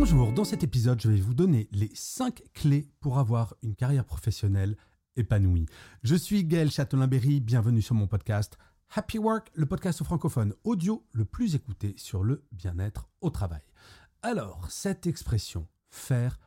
Bonjour, dans cet épisode, je vais vous donner les 5 clés pour avoir une carrière professionnelle épanouie. Je suis Gaël Châtelain-Berry, bienvenue sur mon podcast Happy Work, le podcast francophone audio le plus écouté sur le bien-être au travail. Alors, cette expression, faire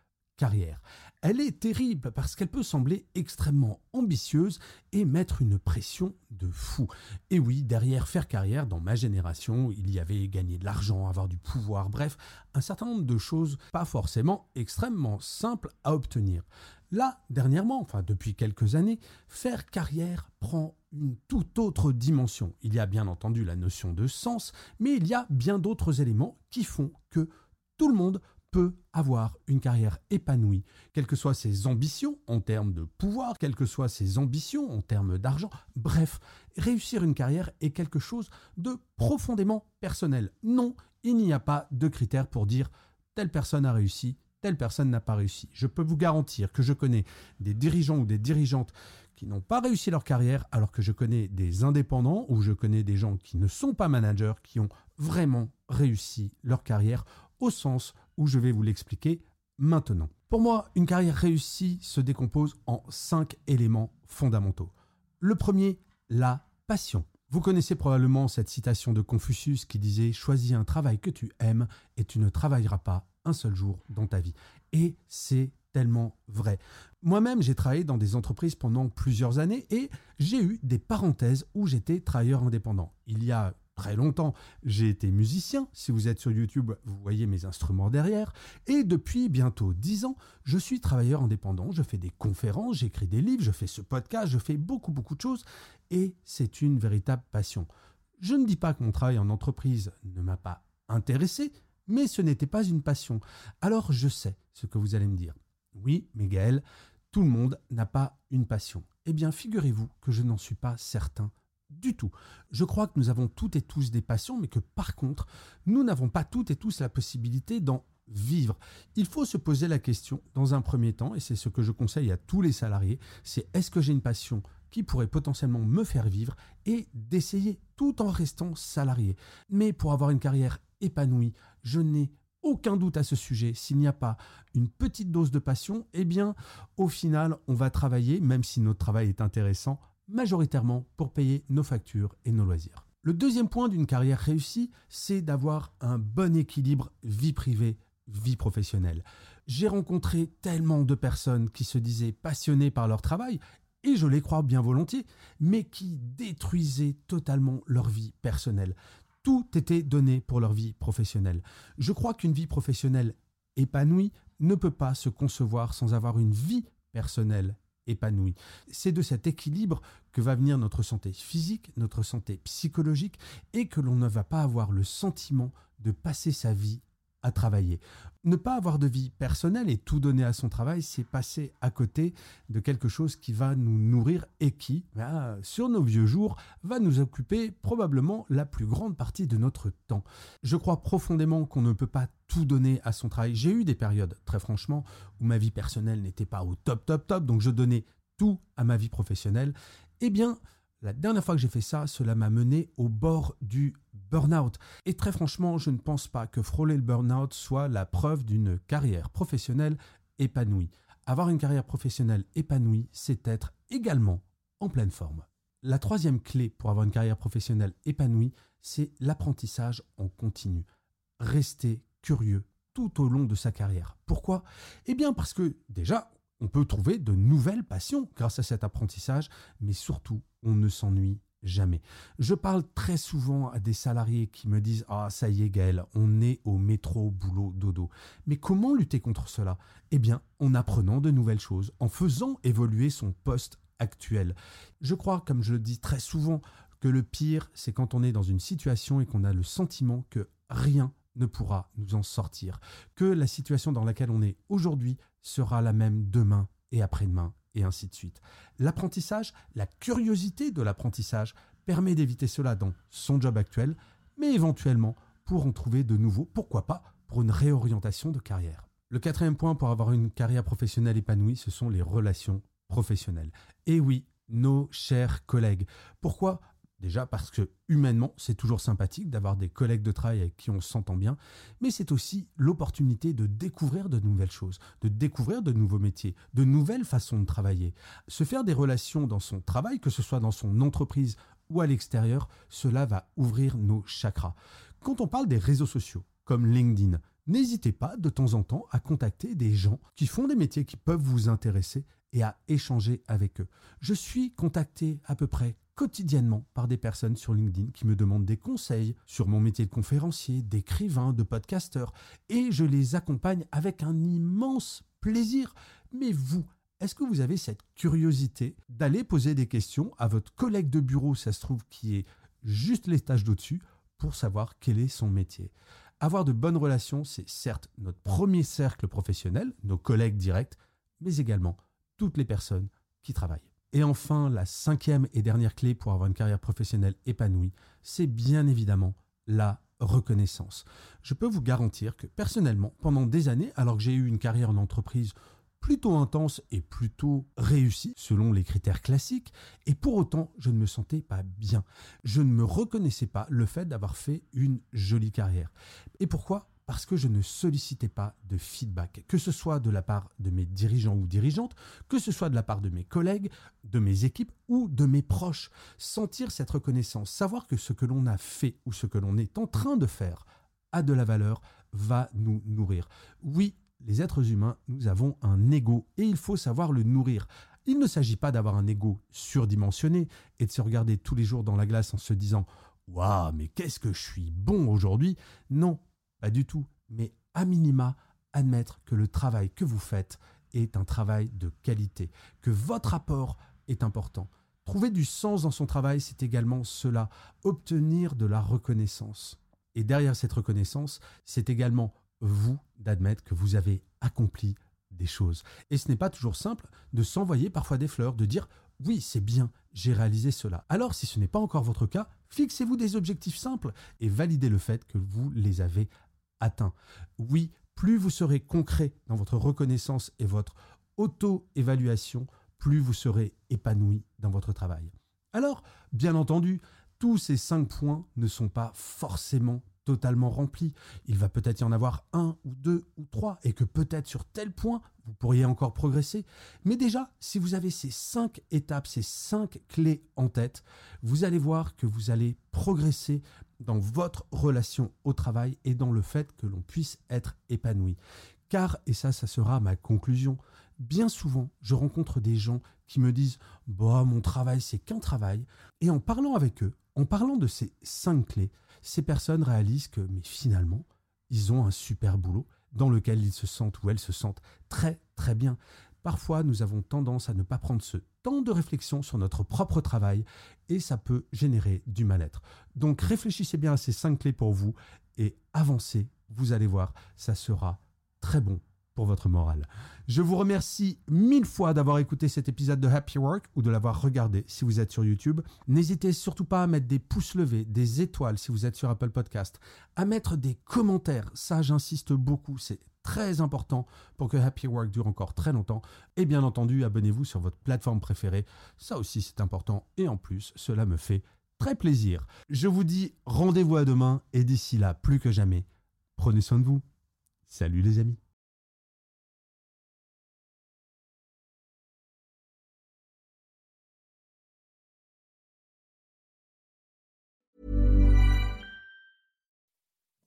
Elle est terrible parce qu'elle peut sembler extrêmement ambitieuse et mettre une pression de fou. Et oui, derrière faire carrière, dans ma génération, il y avait gagner de l'argent, avoir du pouvoir, bref, un certain nombre de choses pas forcément extrêmement simples à obtenir. Là, dernièrement, enfin depuis quelques années, faire carrière prend une toute autre dimension. Il y a bien entendu la notion de sens, mais il y a bien d'autres éléments qui font que tout le monde peut avoir une carrière épanouie, quelles que soient ses ambitions en termes de pouvoir, quelles que soient ses ambitions en termes d'argent. Bref, réussir une carrière est quelque chose de profondément personnel. Non, il n'y a pas de critères pour dire telle personne a réussi, telle personne n'a pas réussi. Je peux vous garantir que je connais des dirigeants ou des dirigeantes qui n'ont pas réussi leur carrière, alors que je connais des indépendants ou je connais des gens qui ne sont pas managers, qui ont vraiment réussi leur carrière au sens où je vais vous l'expliquer maintenant. Pour moi, une carrière réussie se décompose en cinq éléments fondamentaux. Le premier, la passion. Vous connaissez probablement cette citation de Confucius qui disait Choisis un travail que tu aimes et tu ne travailleras pas un seul jour dans ta vie. Et c'est tellement vrai. Moi-même, j'ai travaillé dans des entreprises pendant plusieurs années et j'ai eu des parenthèses où j'étais travailleur indépendant. Il y a très longtemps, j'ai été musicien. Si vous êtes sur YouTube, vous voyez mes instruments derrière. Et depuis bientôt dix ans, je suis travailleur indépendant. Je fais des conférences, j'écris des livres, je fais ce podcast, je fais beaucoup, beaucoup de choses. Et c'est une véritable passion. Je ne dis pas que mon travail en entreprise ne m'a pas intéressé, mais ce n'était pas une passion. Alors je sais ce que vous allez me dire. Oui, mais Gaël, tout le monde n'a pas une passion. Eh bien, figurez-vous que je n'en suis pas certain du tout. Je crois que nous avons toutes et tous des passions, mais que par contre, nous n'avons pas toutes et tous la possibilité d'en vivre. Il faut se poser la question dans un premier temps, et c'est ce que je conseille à tous les salariés, c'est est-ce que j'ai une passion qui pourrait potentiellement me faire vivre et d'essayer tout en restant salarié. Mais pour avoir une carrière épanouie, je n'ai aucun doute à ce sujet, s'il n'y a pas une petite dose de passion, eh bien, au final, on va travailler, même si notre travail est intéressant, majoritairement pour payer nos factures et nos loisirs. Le deuxième point d'une carrière réussie, c'est d'avoir un bon équilibre vie privée, vie professionnelle. J'ai rencontré tellement de personnes qui se disaient passionnées par leur travail, et je les crois bien volontiers, mais qui détruisaient totalement leur vie personnelle. Tout était donné pour leur vie professionnelle. Je crois qu'une vie professionnelle épanouie ne peut pas se concevoir sans avoir une vie personnelle épanouie. C'est de cet équilibre que va venir notre santé physique, notre santé psychologique, et que l'on ne va pas avoir le sentiment de passer sa vie à travailler. Ne pas avoir de vie personnelle et tout donner à son travail, c'est passer à côté de quelque chose qui va nous nourrir et qui, bah, sur nos vieux jours, va nous occuper probablement la plus grande partie de notre temps. Je crois profondément qu'on ne peut pas tout donner à son travail. J'ai eu des périodes, très franchement, où ma vie personnelle n'était pas au top, top, top, donc je donnais tout à ma vie professionnelle. Eh bien, la dernière fois que j'ai fait ça, cela m'a mené au bord du burn-out. Et très franchement, je ne pense pas que frôler le burn-out soit la preuve d'une carrière professionnelle épanouie. Avoir une carrière professionnelle épanouie, c'est être également en pleine forme. La troisième clé pour avoir une carrière professionnelle épanouie, c'est l'apprentissage en continu. Rester curieux tout au long de sa carrière. Pourquoi? Eh bien parce que déjà, on peut trouver de nouvelles passions grâce à cet apprentissage, mais surtout, on ne s'ennuie jamais. Je parle très souvent à des salariés qui me disent Ah, ça y est, Gaël, on est au métro, boulot, dodo. Mais comment lutter contre cela? Eh bien, en apprenant de nouvelles choses, en faisant évoluer son poste actuel. Je crois, comme je le dis très souvent, que le pire, c'est quand on est dans une situation et qu'on a le sentiment que rien ne pourra nous en sortir, que la situation dans laquelle on est aujourd'hui sera la même demain et après-demain, et ainsi de suite. L'apprentissage, la curiosité de l'apprentissage permet d'éviter cela dans son job actuel, mais éventuellement pour en trouver de nouveaux, pourquoi pas, pour une réorientation de carrière. Le quatrième point pour avoir une carrière professionnelle épanouie, ce sont les relations professionnelles. Et oui, nos chers collègues. Pourquoi Déjà parce que humainement, c'est toujours sympathique d'avoir des collègues de travail avec qui on s'entend bien, mais c'est aussi l'opportunité de découvrir de nouvelles choses, de découvrir de nouveaux métiers, de nouvelles façons de travailler. Se faire des relations dans son travail, que ce soit dans son entreprise ou à l'extérieur, cela va ouvrir nos chakras. Quand on parle des réseaux sociaux, comme LinkedIn, n'hésitez pas de temps en temps à contacter des gens qui font des métiers qui peuvent vous intéresser et à échanger avec eux. Je suis contacté à peu près quotidiennement par des personnes sur LinkedIn qui me demandent des conseils sur mon métier de conférencier, d'écrivain, de podcasteur, et je les accompagne avec un immense plaisir. Mais vous, est-ce que vous avez cette curiosité d'aller poser des questions à votre collègue de bureau, ça se trouve, qui est juste l'étage d'au-dessus, pour savoir quel est son métier? Avoir de bonnes relations, c'est certes notre premier cercle professionnel, nos collègues directs, mais également toutes les personnes qui travaillent. Et enfin, la cinquième et dernière clé pour avoir une carrière professionnelle épanouie, c'est bien évidemment la reconnaissance. Je peux vous garantir que personnellement, pendant des années, alors que j'ai eu une carrière en entreprise plutôt intense et plutôt réussie selon les critères classiques, et pour autant je ne me sentais pas bien. Je ne me reconnaissais pas le fait d'avoir fait une jolie carrière. Et pourquoi? Parce que je ne sollicitais pas de feedback, que ce soit de la part de mes dirigeants ou dirigeantes, que ce soit de la part de mes collègues, de mes équipes ou de mes proches. Sentir cette reconnaissance, savoir que ce que l'on a fait ou ce que l'on est en train de faire a de la valeur, va nous nourrir. Oui, les êtres humains, nous avons un ego et il faut savoir le nourrir. Il ne s'agit pas d'avoir un ego surdimensionné et de se regarder tous les jours dans la glace en se disant Waouh, mais qu'est-ce que je suis bon aujourd'hui Non, pas du tout. Mais à minima, admettre que le travail que vous faites est un travail de qualité, que votre apport est important. Trouver du sens dans son travail, c'est également cela, obtenir de la reconnaissance. Et derrière cette reconnaissance, c'est également vous d'admettre que vous avez accompli des choses. Et ce n'est pas toujours simple de s'envoyer parfois des fleurs, de dire oui, c'est bien, j'ai réalisé cela. Alors si ce n'est pas encore votre cas, fixez-vous des objectifs simples et validez le fait que vous les avez Oui, plus vous serez concret dans votre reconnaissance et votre auto-évaluation, plus vous serez épanoui dans votre travail. Alors, bien entendu, tous ces cinq points ne sont pas forcément totalement rempli. Il va peut-être y en avoir un ou deux ou trois, et que peut-être sur tel point, vous pourriez encore progresser. Mais déjà, si vous avez ces cinq étapes, ces cinq clés en tête, vous allez voir que vous allez progresser dans votre relation au travail et dans le fait que l'on puisse être épanoui. Car, et ça, ça sera ma conclusion, bien souvent, je rencontre des gens qui me disent Bah, mon travail, c'est qu'un travail. Et en parlant avec eux, en parlant de ces cinq clés, ces personnes réalisent que, mais finalement, ils ont un super boulot dans lequel ils se sentent ou elles se sentent très très bien. Parfois, nous avons tendance à ne pas prendre ce temps de réflexion sur notre propre travail et ça peut générer du mal-être. Donc réfléchissez bien à ces cinq clés pour vous et avancez, vous allez voir, ça sera très bon pour votre morale. Je vous remercie mille fois d'avoir écouté cet épisode de Happy Work ou de l'avoir regardé si vous êtes sur YouTube. N'hésitez surtout pas à mettre des pouces levés, des étoiles si vous êtes sur Apple Podcast, à mettre des commentaires. Ça, j'insiste beaucoup, c'est très important pour que Happy Work dure encore très longtemps. Et bien entendu, abonnez-vous sur votre plateforme préférée. Ça aussi, c'est important. Et en plus, cela me fait très plaisir. Je vous dis rendez-vous à demain et d'ici là, plus que jamais, prenez soin de vous. Salut les amis.